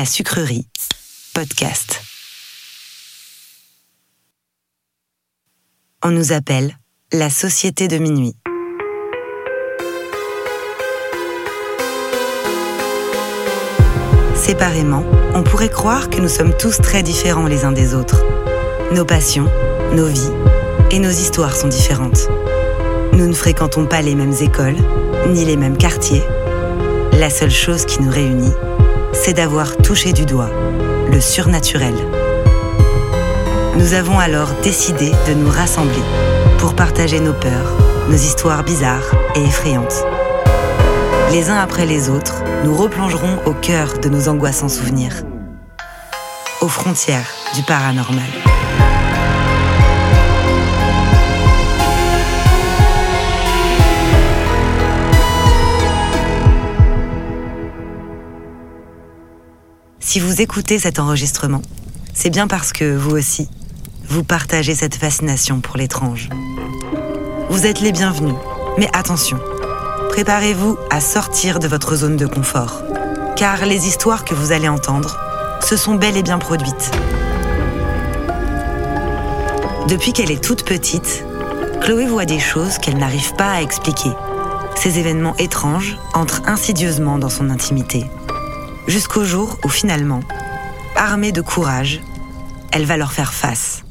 La sucrerie, podcast. On nous appelle la Société de minuit. Séparément, on pourrait croire que nous sommes tous très différents les uns des autres. Nos passions, nos vies et nos histoires sont différentes. Nous ne fréquentons pas les mêmes écoles, ni les mêmes quartiers. La seule chose qui nous réunit, c'est d'avoir touché du doigt le surnaturel. Nous avons alors décidé de nous rassembler pour partager nos peurs, nos histoires bizarres et effrayantes. Les uns après les autres, nous replongerons au cœur de nos angoissants souvenirs, aux frontières du paranormal. Si vous écoutez cet enregistrement, c'est bien parce que vous aussi, vous partagez cette fascination pour l'étrange. Vous êtes les bienvenus, mais attention, préparez-vous à sortir de votre zone de confort, car les histoires que vous allez entendre se sont bel et bien produites. Depuis qu'elle est toute petite, Chloé voit des choses qu'elle n'arrive pas à expliquer. Ces événements étranges entrent insidieusement dans son intimité jusqu'au jour où finalement, armée de courage, elle va leur faire face.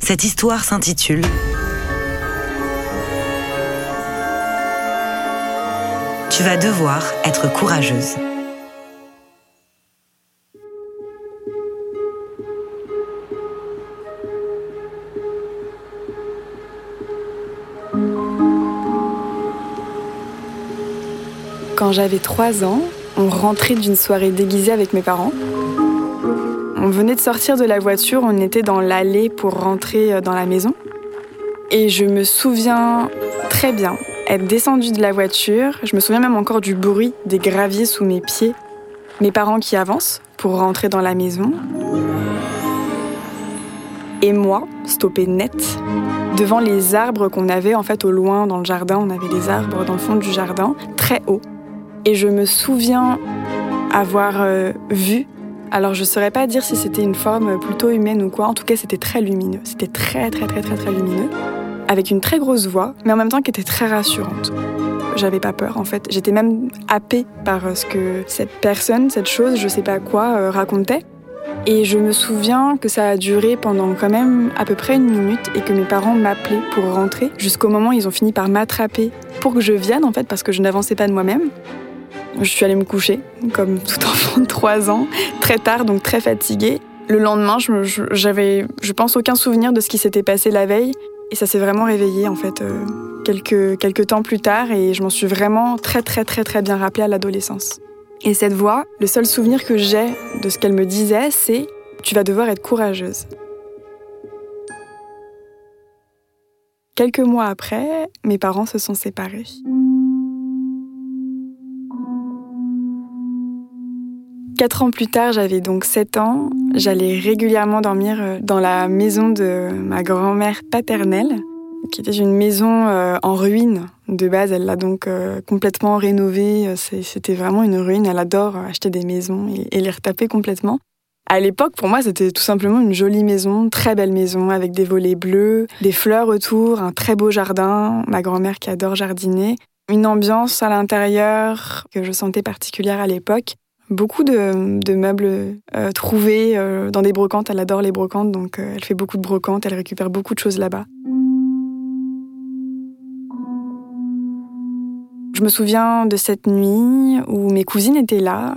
Cette histoire s'intitule Tu vas devoir être courageuse. Quand j'avais 3 ans, on rentrait d'une soirée déguisée avec mes parents. On venait de sortir de la voiture, on était dans l'allée pour rentrer euh, dans la maison. Et je me souviens très bien être descendue de la voiture. Je me souviens même encore du bruit des graviers sous mes pieds. Mes parents qui avancent pour rentrer dans la maison. Et moi, stoppé net, devant les arbres qu'on avait en fait au loin dans le jardin. On avait des arbres dans le fond du jardin, très haut. Et je me souviens avoir euh, vu, alors je ne saurais pas dire si c'était une forme plutôt humaine ou quoi, en tout cas c'était très lumineux, c'était très très très très très lumineux, avec une très grosse voix, mais en même temps qui était très rassurante. J'avais pas peur en fait, j'étais même happée par euh, ce que cette personne, cette chose, je sais pas quoi, euh, racontait. Et je me souviens que ça a duré pendant quand même à peu près une minute et que mes parents m'appelaient pour rentrer jusqu'au moment où ils ont fini par m'attraper pour que je vienne en fait parce que je n'avançais pas de moi-même. Je suis allée me coucher, comme tout enfant de 3 ans, très tard, donc très fatiguée. Le lendemain, j'avais, je, pense, aucun souvenir de ce qui s'était passé la veille. Et ça s'est vraiment réveillé, en fait, euh, quelques, quelques temps plus tard. Et je m'en suis vraiment très, très, très, très bien rappelée à l'adolescence. Et cette voix, le seul souvenir que j'ai de ce qu'elle me disait, c'est Tu vas devoir être courageuse. Quelques mois après, mes parents se sont séparés. Quatre ans plus tard, j'avais donc 7 ans. J'allais régulièrement dormir euh, dans la maison de ma grand-mère paternelle, qui était une maison euh, en ruine. De base, elle l'a donc euh, complètement rénovée. C'était vraiment une ruine. Elle adore acheter des maisons et les retaper complètement. À l'époque, pour moi, c'était tout simplement une jolie maison, très belle maison, avec des volets bleus, des fleurs autour, un très beau jardin, ma grand-mère qui adore jardiner, une ambiance à l'intérieur que je sentais particulière à l'époque beaucoup de, meubles euh, trouvés euh, dans des brocantes. Elle adore les brocantes, donc euh, elle fait beaucoup de brocantes, elle récupère beaucoup de choses là-bas. Je me souviens de cette nuit où mes cousines étaient là.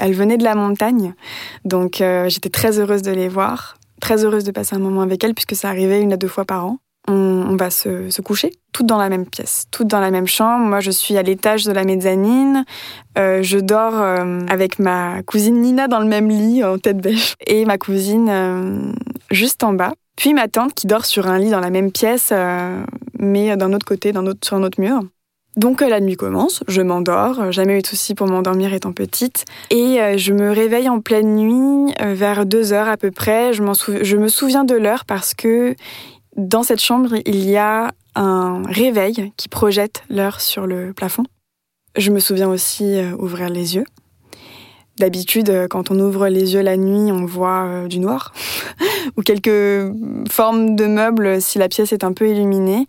elles venaient de la montagne, donc j'étais très heureuse de les voir, très heureuse de passer un moment avec elles puisque ça arrivait une à deux fois par an on, va se, coucher, toutes dans la même pièce, toutes dans la même chambre. Moi, je suis à l'étage de la mezzanine. Euh, je dors euh, avec ma cousine Nina dans le même lit, en tête bêche, et ma cousine euh, juste en bas. Puis ma tante qui dort sur un lit dans la même pièce, mais d'un autre côté, d'un autre, sur un autre mur. Donc la nuit commence, je m'endors, jamais eu de soucis pour m'endormir étant petite, et je me réveille en pleine nuit vers deux heures à peu près. Je, je me souviens de l'heure parce que dans cette chambre, il y a un réveil qui projette l'heure sur le plafond. Je me souviens aussi euh, ouvrir les yeux. D'habitude, euh, quand on ouvre les yeux la nuit, on voit euh, du noir ou quelques formes de meubles si la pièce est un peu illuminée.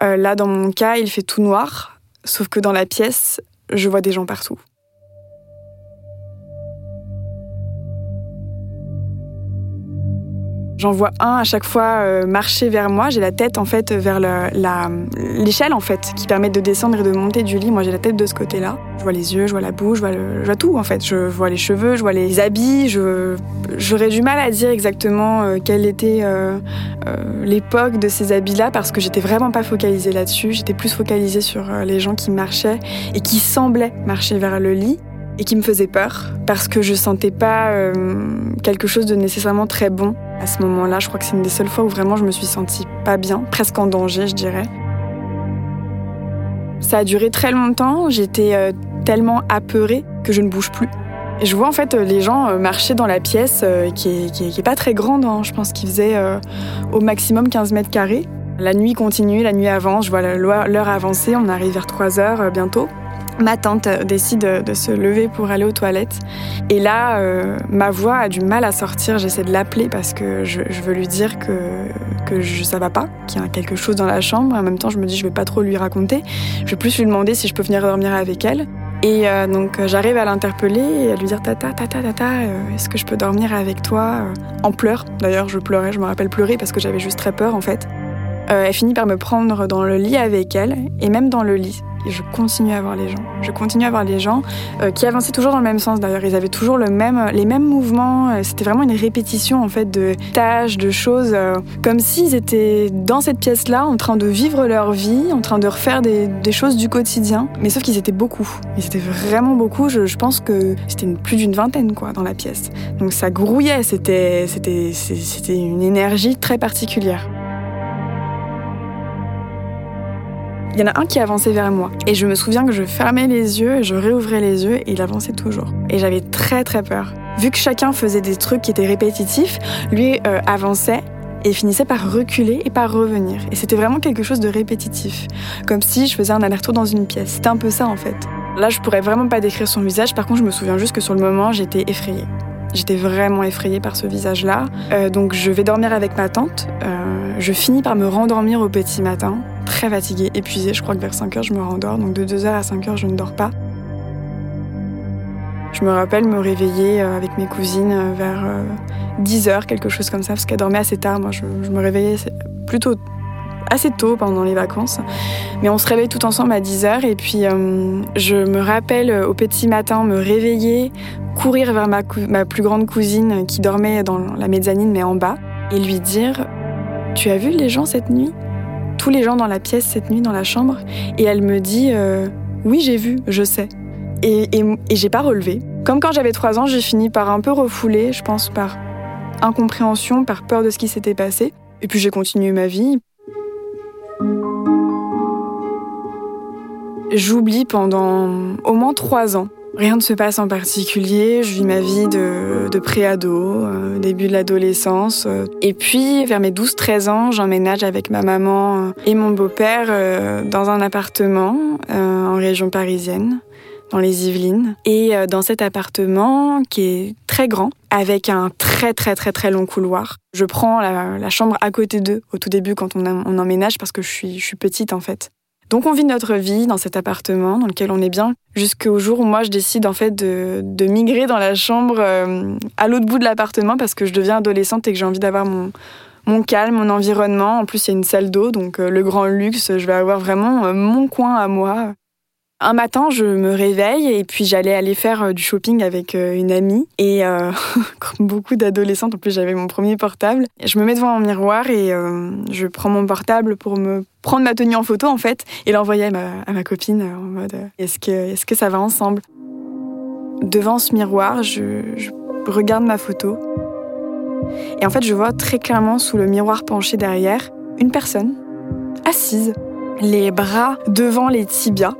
Là, dans mon cas, il fait tout noir, sauf que dans la pièce, je vois des gens partout. J'en vois un à chaque fois euh, marcher vers moi. J'ai la tête en fait vers l'échelle en fait qui permet de descendre et de monter du lit. Moi j'ai la tête de ce côté-là. Je vois les yeux, je vois la bouche, je vois, tout en fait. Je vois les cheveux, je vois les habits. j'aurais du mal à dire exactement euh, quelle était euh, l'époque de ces habits-là parce que j'étais vraiment pas focalisée là-dessus. J'étais plus focalisée sur les gens qui marchaient et qui semblaient marcher vers le lit et qui me faisaient peur parce que je sentais pas quelque chose de nécessairement très bon à ce moment-là, je crois que c'est une des seules fois où vraiment je me suis sentie pas bien, presque en danger, je dirais. Ça a duré très longtemps, j'étais euh, tellement apeurée que je ne bouge plus. Je vois en fait les gens euh, marcher dans la pièce euh, qui, est, pas très grande, hein. je pense qu'ils faisaient au maximum 15 mètres carrés. La nuit continue, la nuit avance, je vois l'heure avancer, on arrive vers 3 heures bientôt. Ma tante décide de se lever pour aller aux toilettes. Et là, euh, ma voix a du mal à sortir. J'essaie de l'appeler parce que je, veux lui dire que, que je, ça va pas, qu'il y a quelque chose dans la chambre. En même temps, je me dis, je vais pas trop lui raconter. Je vais plus lui demander si je peux venir dormir avec elle. Et euh, donc, j'arrive à l'interpeller et à lui dire, tata, tata, tata, euh, est-ce que je peux dormir avec toi En pleurs. D'ailleurs, je pleurais, je me rappelle pleurer parce que j'avais juste très peur en fait. elle finit par me prendre dans le lit avec elle, et même dans le lit, et je continue à voir les gens. Je continue à voir les gens euh, qui avançaient toujours dans le même sens d'ailleurs. Ils avaient toujours le même, les mêmes mouvements. Euh, c'était vraiment une répétition en fait de tâches, de choses, euh, comme s'ils étaient dans cette pièce-là en train de vivre leur vie, en train de refaire des, choses du quotidien. Mais sauf qu'ils étaient beaucoup. Ils étaient vraiment beaucoup. Je, je pense que c'était plus d'une vingtaine quoi dans la pièce. Donc ça grouillait. C'était, c'était, c'était une énergie très particulière. Il y en a un qui avançait vers moi. Et je me souviens que je fermais les yeux, je réouvrais les yeux et il avançait toujours. Et j'avais très très peur. Vu que chacun faisait des trucs qui étaient répétitifs, lui euh, avançait et finissait par reculer et par revenir. Et c'était vraiment quelque chose de répétitif. Comme si je faisais un aller-retour dans une pièce. C'était un peu ça en fait. Là, je pourrais vraiment pas décrire son visage. Par contre, je me souviens juste que sur le moment, j'étais effrayée. J'étais vraiment effrayée par ce visage-là. Euh, donc, je vais dormir avec ma tante. Euh, je finis par me rendormir au petit matin très fatiguée, épuisée. Je crois que vers 5 heures, je me rendors. Donc de 2 heures à 5 heures, je ne dors pas. Je me rappelle me réveiller euh, avec mes cousines vers 10 euh, heures, quelque chose comme ça, parce qu'elles dormaient assez tard. Moi, je, me réveillais plutôt assez tôt pendant les vacances. Mais on se réveille tout ensemble à 10 heures. Et puis, je me rappelle au petit matin me réveiller, courir vers ma, plus grande cousine qui dormait dans la mezzanine, mais en bas, et lui dire Tu as vu les gens cette nuit? Tous les gens dans la pièce cette nuit dans la chambre? Et elle me dit euh, oui j'ai vu, je sais. Et, et, j'ai pas relevé. Comme quand j'avais trois ans, j'ai fini par un peu refouler, je pense par incompréhension, par peur de ce qui s'était passé. Et puis j'ai continué ma vie. J'oublie pendant au moins trois ans Rien ne se passe en particulier, je vis ma vie de, de pré-ado, euh, début de l'adolescence. Euh. et puis, vers mes 12-13 ans, j'emménage avec ma maman euh, et mon beau-père dans un appartement en région parisienne, dans les Yvelines. Et dans cet appartement, qui est très grand, avec un très très très très long couloir, je prends la, chambre à côté d'eux au tout début quand on, on emménage parce que je suis, je suis petite en fait. Donc on vit notre vie dans cet appartement dans lequel on est bien jusqu'au jour où moi je décide en fait de, migrer dans la chambre euh, à l'autre bout de l'appartement parce que je deviens adolescente et que j'ai envie d'avoir mon, calme, mon environnement. En plus il y a une salle d'eau donc euh, le grand luxe, je vais avoir vraiment euh, mon coin à moi. Un matin, je me réveille et puis j'allais aller faire du shopping avec une amie. Et comme beaucoup d'adolescentes, en plus j'avais mon premier portable. Je me mets devant un miroir et je prends mon portable pour me prendre ma tenue en photo en fait et l'envoyer à ma, copine en mode euh, est-ce que, est que ça va ensemble? Devant ce miroir, je, regarde ma photo et en fait je vois très clairement sous le miroir penché derrière une personne assise, les bras devant les tibias,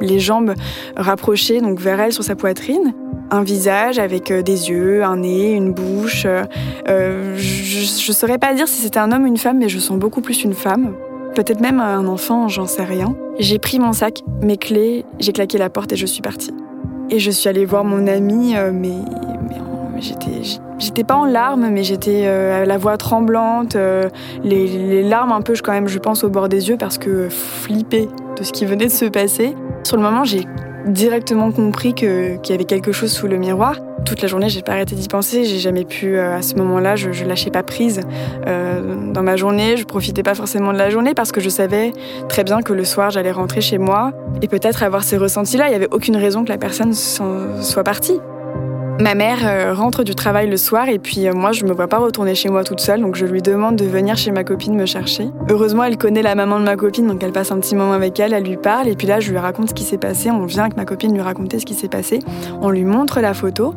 les jambes rapprochées donc vers elle sur sa poitrine un visage avec euh, des yeux, un nez, une bouche. Euh, je ne saurais pas dire si c'était un homme ou une femme, mais je sens beaucoup plus une femme peut-être même un enfant, j'en sais rien. J'ai pris mon sac, mes clés, j'ai claqué la porte et je suis partie. Et je suis allée voir mon amie, mais, mais j'étais pas en larmes, mais j'étais euh, la voix tremblante, euh, les, larmes un peu, quand même, je pense, au bord des yeux parce que flippée de ce qui venait de se passer. Sur le moment, j'ai directement compris qu'il y avait quelque chose sous le miroir. Toute la journée, j'ai pas arrêté d'y penser. J'ai jamais pu, euh, à ce moment-là, je, je lâchais pas prise dans ma journée. Je profitais pas forcément de la journée parce que je savais très bien que le soir, j'allais rentrer chez moi et peut-être avoir ces ressentis-là. Il y avait aucune raison que la personne soit partie. Ma mère euh, rentre du travail le soir et puis euh, moi je me vois pas retourner chez moi toute seule donc je lui demande de venir chez ma copine me chercher. Heureusement elle connaît la maman de ma copine donc elle passe un petit moment avec elle, elle lui parle et puis là je lui raconte ce qui s'est passé, on vient avec ma copine lui raconter ce qui s'est passé, on lui montre la photo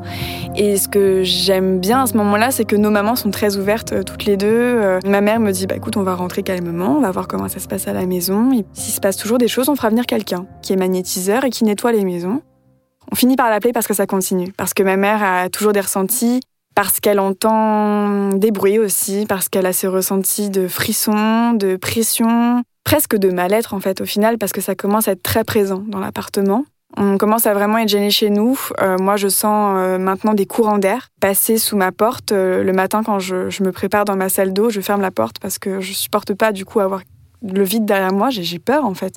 et ce que j'aime bien à ce moment-là c'est que nos mamans sont très ouvertes euh, toutes les deux. ma mère me dit bah écoute on va rentrer calmement, on va voir comment ça se passe à la maison et s'il se passe toujours des choses on fera venir quelqu'un qui est magnétiseur et qui nettoie les maisons. On finit par l'appeler parce que ça continue, parce que ma mère a toujours des ressentis, parce qu'elle entend des bruits aussi, parce qu'elle a ces ressentis de frissons, de pression, presque de mal-être en fait au final, parce que ça commence à être très présent dans l'appartement. On commence à vraiment être gêné chez nous. Euh, moi, je sens euh, maintenant des courants d'air passer sous ma porte. Euh, le matin, quand je, je, me prépare dans ma salle d'eau, je ferme la porte parce que je supporte pas du coup avoir le vide derrière moi. J'ai peur en fait.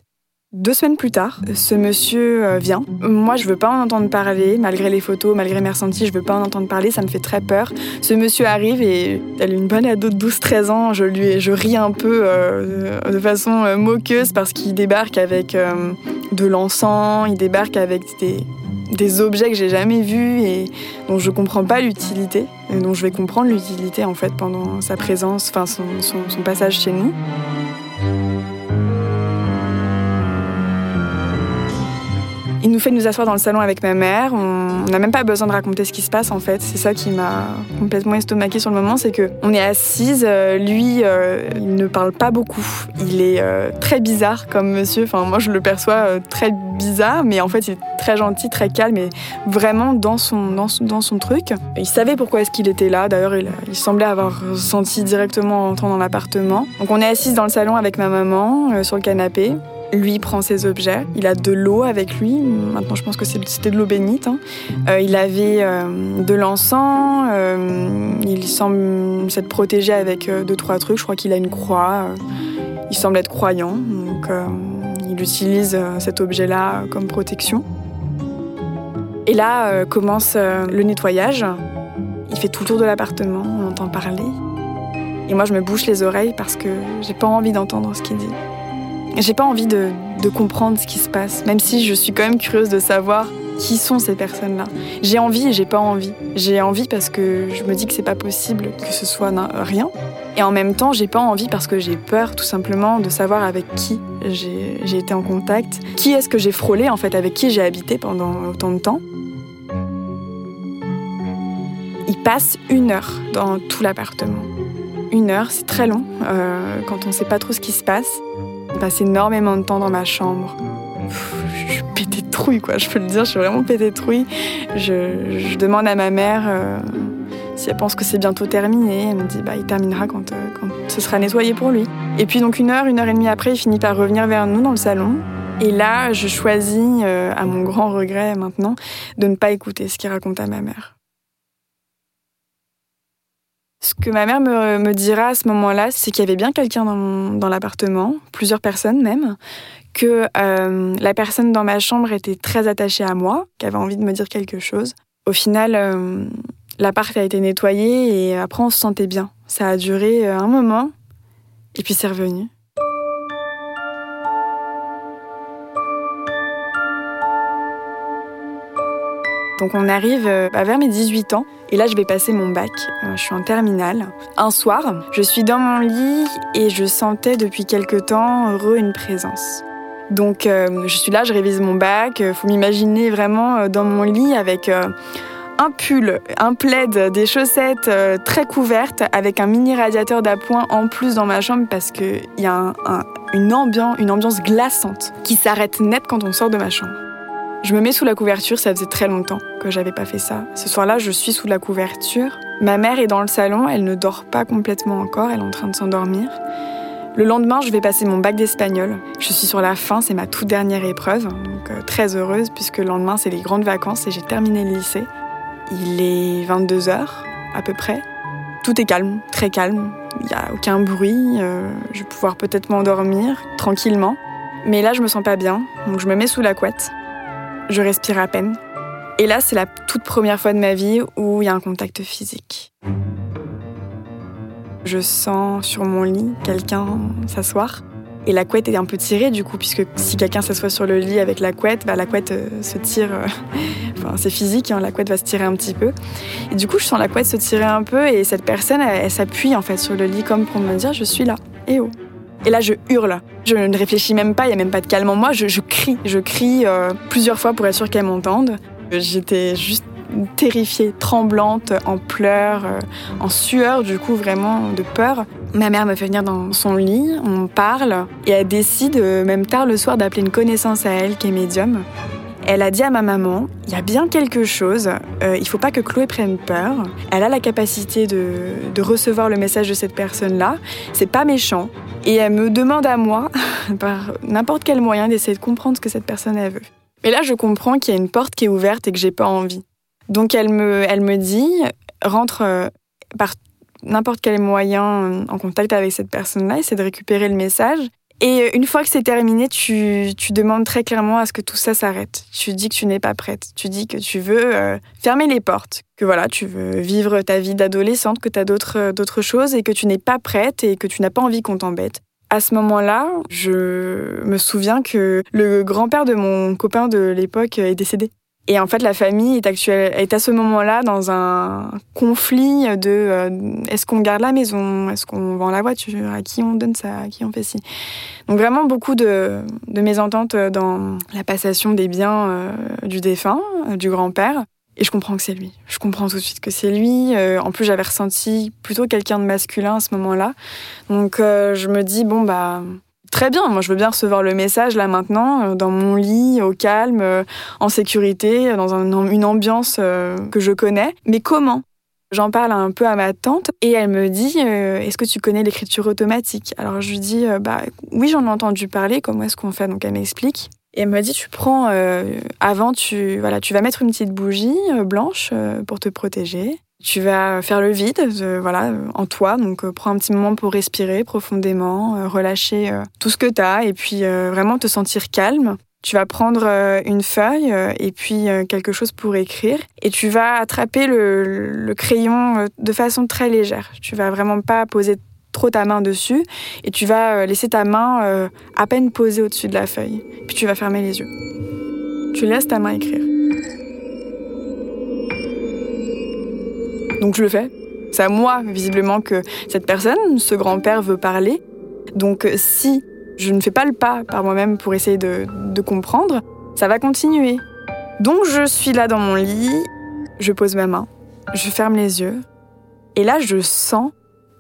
Deux semaines plus tard, ce monsieur euh, vient. Moi, je veux pas en entendre parler, malgré les photos, malgré mes ressentis, je veux pas en entendre parler, ça me fait très peur. Ce monsieur arrive et elle est une bonne ado de 12-13 ans, je lui je ris un peu euh, de façon euh, moqueuse parce qu'il débarque avec de l'encens, il débarque avec des, des objets que j'ai jamais vus et dont je comprends pas l'utilité, et dont je vais comprendre l'utilité en fait pendant sa présence, enfin son passage chez nous. Il nous fait nous asseoir dans le salon avec ma mère. On n'a même pas besoin de raconter ce qui se passe en fait. C'est ça qui m'a complètement estomaqué sur le moment, c'est que on est assise. Euh, lui, euh, il ne parle pas beaucoup. Il est euh, très bizarre comme monsieur. Enfin, moi, je le perçois très bizarre, mais en fait, il est très gentil, très calme et vraiment dans son dans, dans son truc. Il savait pourquoi est-ce qu'il était là. D'ailleurs, il, il, semblait avoir senti directement en entrant dans l'appartement. Donc, on est assise dans le salon avec ma maman sur le canapé. Lui prend ses objets. Il a de l'eau avec lui. Maintenant, je pense que c'était de l'eau bénite. Hein. Euh, il avait euh, de l'encens. Euh, il semble s'être protégé avec deux, trois trucs. Je crois qu'il a une croix. il semble être croyant. Donc, il utilise cet objet-là comme protection. Et là commence le nettoyage. Il fait tout le tour de l'appartement. On entend parler. Et moi, je me bouche les oreilles parce que j'ai pas envie d'entendre ce qu'il dit. J'ai pas envie de, comprendre ce qui se passe, même si je suis quand même curieuse de savoir qui sont ces personnes-là. J'ai envie et j'ai pas envie. J'ai envie parce que je me dis que c'est pas possible que ce soit rien. Et en même temps, j'ai pas envie parce que j'ai peur tout simplement de savoir avec qui j'ai été en contact. Qui est-ce que j'ai frôlé en fait, avec qui j'ai habité pendant autant de temps. Il passe une heure dans tout l'appartement. Une heure, c'est très long euh, quand on sait pas trop ce qui se passe passe énormément de temps dans ma chambre. je suis pété de trouille, quoi, je peux le dire, je suis vraiment pété de trouille. Je, demande à ma mère euh, si elle pense que c'est bientôt terminé. Elle me dit, bah, il terminera quand, euh, quand ce sera nettoyé pour lui. Et puis, donc, une heure, une heure et demie après, il finit par revenir vers nous dans le salon. Et là, je choisis, euh, à mon grand regret maintenant, de ne pas écouter ce qu'il raconte à ma mère. Ce que ma mère me, dira à ce moment-là, c'est qu'il y avait bien quelqu'un dans, l'appartement, plusieurs personnes même, que euh, la personne dans ma chambre était très attachée à moi, qui avait envie de me dire quelque chose. Au final, euh, l'appart a été nettoyé et après on se sentait bien. Ça a duré euh, un moment et puis c'est revenu. Donc on arrive euh, bah, vers mes 18 ans et là je vais passer mon bac. Euh, je suis en terminale. Un soir, je suis dans mon lit et je sentais depuis quelque temps heureux une présence. Donc euh, je suis là, je révise mon bac. Faut m'imaginer vraiment dans mon lit avec un pull, un plaid, des chaussettes très couvertes avec un mini radiateur d'appoint en plus dans ma chambre parce qu'il y a une, ambiance, une ambiance glaçante qui s'arrête net quand on sort de ma chambre. Je me mets sous la couverture, ça faisait très longtemps que j'avais pas fait ça. Ce soir-là, je suis sous la couverture. Ma mère est dans le salon, elle ne dort pas complètement encore, elle est en train de s'endormir. Le lendemain, je vais passer mon bac d'espagnol. Je suis sur la fin, c'est ma toute dernière épreuve, euh, très heureuse puisque le lendemain, c'est les grandes vacances et j'ai terminé le lycée. Il est 22 h à peu près. Tout est calme, très calme. Il n'y a aucun bruit. Euh, je vais pouvoir peut-être m'endormir tranquillement. Mais là, je me sens pas bien, donc je me mets sous la couette. Je respire à peine. Et là, c'est la toute première fois de ma vie où il y a un contact physique. Je sens sur mon lit quelqu'un s'asseoir. Et la couette est un peu tirée du coup, puisque si quelqu'un s'assoit sur le lit avec la couette, bah, la couette euh, se tire. Euh, enfin, c'est physique, hein, la couette va se tirer un petit peu. Et du coup, je sens la couette se tirer un peu et cette personne, elle, s'appuie en fait sur le lit comme pour me dire je suis là. Et oh. Et là, je hurle. Je ne réfléchis même pas, il n'y a même pas de calme en moi. Je, crie. Je crie euh, plusieurs fois pour être sûr qu'elle m'entende. J'étais juste terrifiée, tremblante, en pleurs, euh, en sueur, du coup vraiment de peur. Ma mère me fait venir dans son lit, on parle, et elle décide, euh, même tard le soir, d'appeler une connaissance à elle qui est médium. Elle a dit à ma maman, il y a bien quelque chose, euh, il faut pas que Chloé prenne peur. Elle a la capacité de, de recevoir le message de cette personne-là. C'est pas méchant. Et elle me demande à moi, par n'importe quel moyen, d'essayer de comprendre ce que cette personne elle veut. Mais là, je comprends qu'il y a une porte qui est ouverte et que j'ai pas envie. Donc elle me, elle me dit, rentre euh, par n'importe quel moyen en contact avec cette personne-là, essaie de récupérer le message. Et euh, une fois que c'est terminé, tu, tu, demandes très clairement à ce que tout ça s'arrête. Tu dis que tu n'es pas prête. Tu dis que tu veux fermer les portes. Que voilà, tu veux vivre ta vie d'adolescente, que tu as d'autres, d'autres choses et que tu n'es pas prête et que tu n'as pas envie qu'on t'embête. À ce moment-là, je me souviens que le grand-père de mon copain de l'époque est décédé. Et en fait, la famille est, actuelle, est à ce moment-là dans un conflit de euh, est-ce qu'on garde la maison, est-ce qu'on vend la voiture, à qui on donne ça, à qui on fait ci? Donc vraiment beaucoup de, de mésententes dans la passation des biens euh, du défunt, euh, du grand-père. Et je comprends que c'est lui. Je comprends tout de suite que c'est lui. en plus, j'avais ressenti plutôt quelqu'un de masculin à ce moment-là. Donc je me dis, bon, bah Très bien, moi je veux bien recevoir le message là maintenant, euh, dans mon lit, au calme, euh, en sécurité, dans une ambiance euh, que je connais. Mais comment? J'en parle un peu à ma tante et elle me dit Est-ce que tu connais l'écriture automatique? Alors je lui dis Bah oui, j'en ai entendu parler, comment est-ce qu'on fait? Donc elle m'explique. Et elle me dit Tu prends, avant, tu, voilà, tu vas mettre une petite bougie blanche pour te protéger. Tu vas faire le vide, euh, voilà, en toi. Donc, euh, prends un petit moment pour respirer profondément, euh, relâcher tout ce que tu as et puis vraiment te sentir calme. Tu vas prendre une feuille et puis quelque chose pour écrire et tu vas attraper le, crayon de façon très légère. Tu vas vraiment pas poser trop ta main dessus et tu vas laisser ta main à peine posée au-dessus de la feuille. Puis tu vas fermer les yeux. Tu laisses ta main écrire. Donc je le fais. C'est à moi, visiblement, que cette personne, ce grand-père, veut parler. Donc euh, si je ne fais pas le pas par moi-même pour essayer de, comprendre, ça va continuer. Donc je suis là dans mon lit, je pose ma main, je ferme les yeux, et là je sens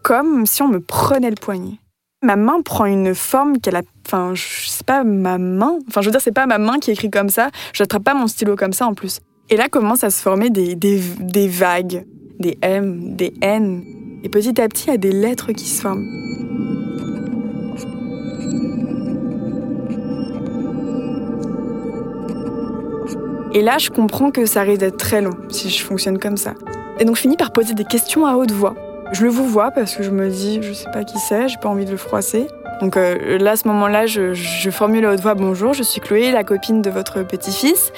comme si on me prenait le poignet. Ma main prend une forme qu'elle a. Enfin, sais pas ma main. Enfin, je veux dire, c'est pas ma main qui écrit comme ça. Je n'attrape pas mon stylo comme ça en plus. Et là commencent à se former des, des vagues des M, des N, et petit à petit, a des lettres qui se forment. Et là, je comprends que ça risque d'être très long si je fonctionne comme ça. Et donc, je finis par poser des questions à haute voix. Je le vous vois parce que je me dis, je sais pas qui c'est, j'ai pas envie de le froisser. Donc euh, là, à ce moment-là, je, formule à haute voix Bonjour, je suis Chloé, la copine de votre petit-fils.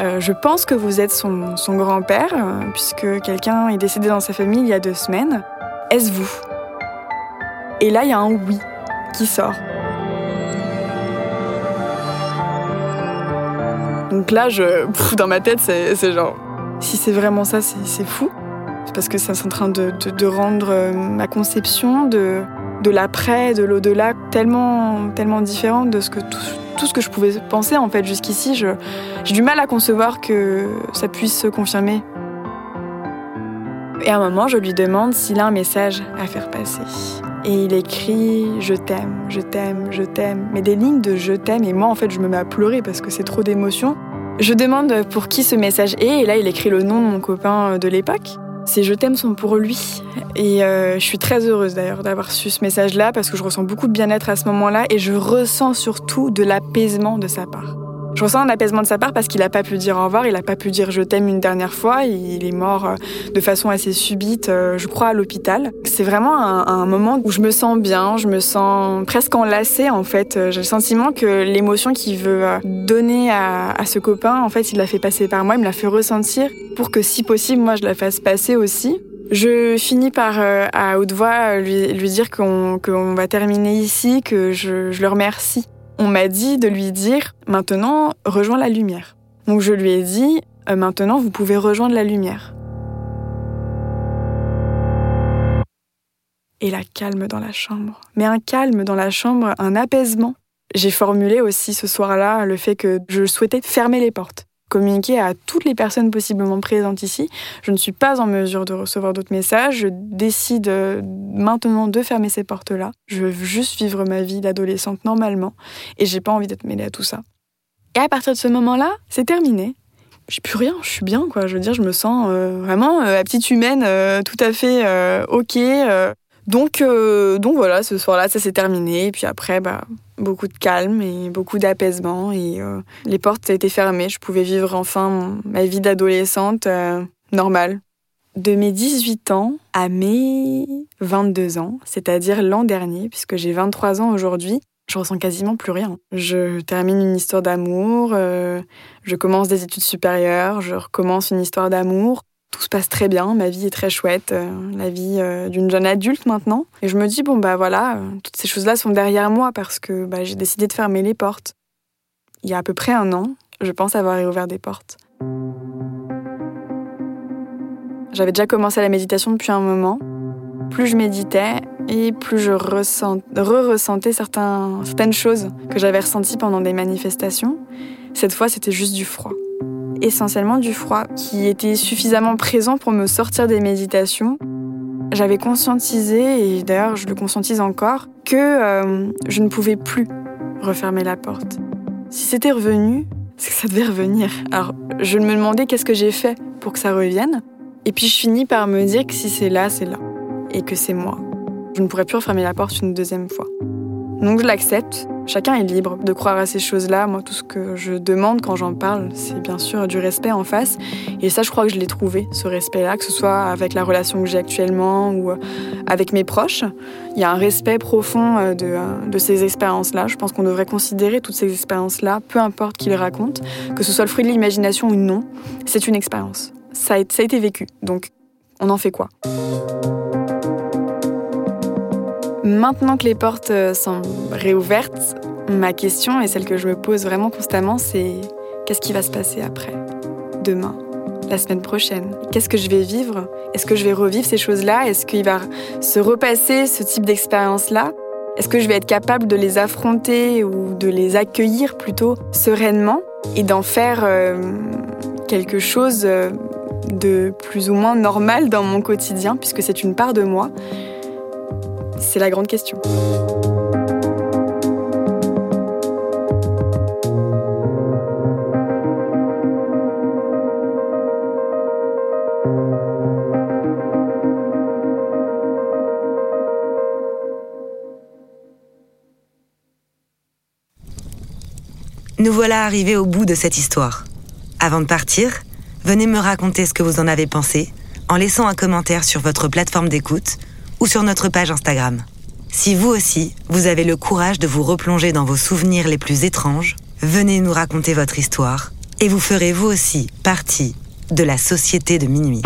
Euh, je pense que vous êtes son, grand-père, euh, puisque quelqu'un est décédé dans sa famille il y a deux semaines. Est-ce vous? Et là, il y a un oui qui sort. Donc là, je, dans ma tête, c'est genre, si c'est vraiment ça, c'est fou. Parce que ça, c'est en train de rendre ma conception de, de l'après, de l'au-delà, tellement, tellement différente de ce que tout, ce que je pouvais penser en fait jusqu'ici. J'ai du mal à concevoir que ça puisse se confirmer. Et à un moment, je lui demande s'il a un message à faire passer. Et il écrit Je t'aime, je t'aime, je t'aime. Mais des lignes de je t'aime, et moi en fait, je me mets à pleurer parce que c'est trop d'émotions. Je demande pour qui ce message est, et là, il écrit le nom de mon copain de l'époque. Ces je t'aime sont pour lui. Et euh, je suis très heureuse d'ailleurs d'avoir su ce message-là parce que je ressens beaucoup de bien-être à ce moment-là et je ressens surtout de l'apaisement de sa part. Je ressens un apaisement de sa part parce qu'il n'a pas pu dire au revoir, il n'a pas pu dire je t'aime une dernière fois. Il est mort euh, de façon assez subite, euh, je crois, à l'hôpital. C'est vraiment un, moment où je me sens bien, je me sens presque enlacée en fait. J'ai le sentiment que l'émotion qu'il veut euh, donner à, ce copain, en fait, il l'a fait passer par moi, il me l'a fait ressentir pour que si possible, moi, je la fasse passer aussi. Je finis par, à haute voix, lui, lui dire qu'on va terminer ici, que je, je le remercie on m'a dit de lui dire maintenant rejoins la lumière. Donc je lui ai dit euh, maintenant vous pouvez rejoindre la lumière. Et la calme dans la chambre. Mais un calme dans la chambre, un apaisement. J'ai formulé aussi ce soir-là le fait que je souhaitais fermer les portes communiquer à toutes les personnes possiblement présentes ici. Je ne suis pas en mesure de recevoir d'autres messages. Je décide euh, maintenant de fermer ces portes-là. Je veux juste vivre ma vie d'adolescente normalement et j'ai pas envie d'être mêlée à tout ça. Et à partir de ce moment-là, c'est terminé. J'ai plus rien, je suis bien quoi. Je veux dire, je me sens euh, vraiment euh, la petite humaine, tout à fait ok. Donc, donc voilà, ce soir-là, ça s'est terminé. Et puis après, bah, beaucoup de calme et beaucoup d'apaisement et euh, les portes étaient fermées. Je pouvais vivre enfin ma vie d'adolescente euh, normale. De mes 18 ans à mes 22 ans, c'est-à-dire l'an dernier, puisque j'ai 23 ans aujourd'hui, je ressens quasiment plus rien. Je termine une histoire d'amour, euh, je commence des études supérieures, je recommence une histoire d'amour tout se passe très bien, ma vie est très chouette, euh, la vie euh, d'une jeune adulte maintenant. Et je me dis, bon, bah voilà, euh, toutes ces choses-là sont derrière moi parce que bah, j'ai décidé de fermer les portes. Il y a à peu près un an, je pense avoir réouvert des portes. J'avais déjà commencé la méditation depuis un moment. Plus je méditais et plus je re-ressentais certaines choses que j'avais ressenties pendant des manifestations. Cette fois, c'était juste du froid essentiellement du froid, qui était suffisamment présent pour me sortir des méditations. J'avais conscientisé, et d'ailleurs je le conscientise encore, que euh, je ne pouvais plus refermer la porte. Si c'était revenu, c'est que ça devait revenir. Alors je me demandais qu'est-ce que j'ai fait pour que ça revienne. Et puis je finis par me dire que si c'est là, c'est là. Et que c'est moi. Je ne pourrais plus refermer la porte une deuxième fois. Donc je l'accepte. Chacun est libre de croire à ces choses-là. Moi, tout ce que je demande quand j'en parle, c'est bien sûr du respect en face. Et ça, je crois que je l'ai trouvé, ce respect-là, que ce soit avec la relation que j'ai actuellement ou euh, avec mes proches. Il y a un respect profond euh, de, euh, de ces expériences-là. Je pense qu'on devrait considérer toutes ces expériences-là, peu importe qui les raconte, que ce soit le fruit de l'imagination ou non, c'est une expérience. Ça a été vécu. Donc, on en fait quoi? Maintenant que les portes euh, sont réouvertes, ma question et celle que je me pose vraiment constamment, c'est qu'est-ce qui va se passer après Demain la semaine prochaine? Qu'est-ce que je vais vivre? Est-ce que je vais revivre ces choses-là? Est-ce qu'il va se repasser ce type d'expérience-là? Est-ce que je vais être capable de les affronter ou de les accueillir plutôt sereinement et d'en faire euh, quelque chose euh, de plus ou moins normal dans mon quotidien puisque c'est une part de moi? C'est la grande question. Nous voilà arrivés au bout de cette histoire. Avant de partir, venez me raconter ce que vous en avez pensé en laissant un commentaire sur votre plateforme d'écoute ou sur notre page Instagram. Si vous aussi, vous avez le courage de vous replonger dans vos souvenirs les plus étranges, venez nous raconter votre histoire et vous ferez vous aussi partie de la société de minuit.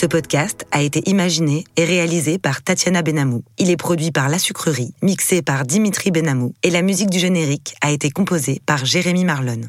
Ce podcast a été imaginé et réalisé par Tatiana Benamou. Il est produit par La Sucrerie, mixé par Dimitri Benamou et la musique du générique a été composée par Jérémy Marlon.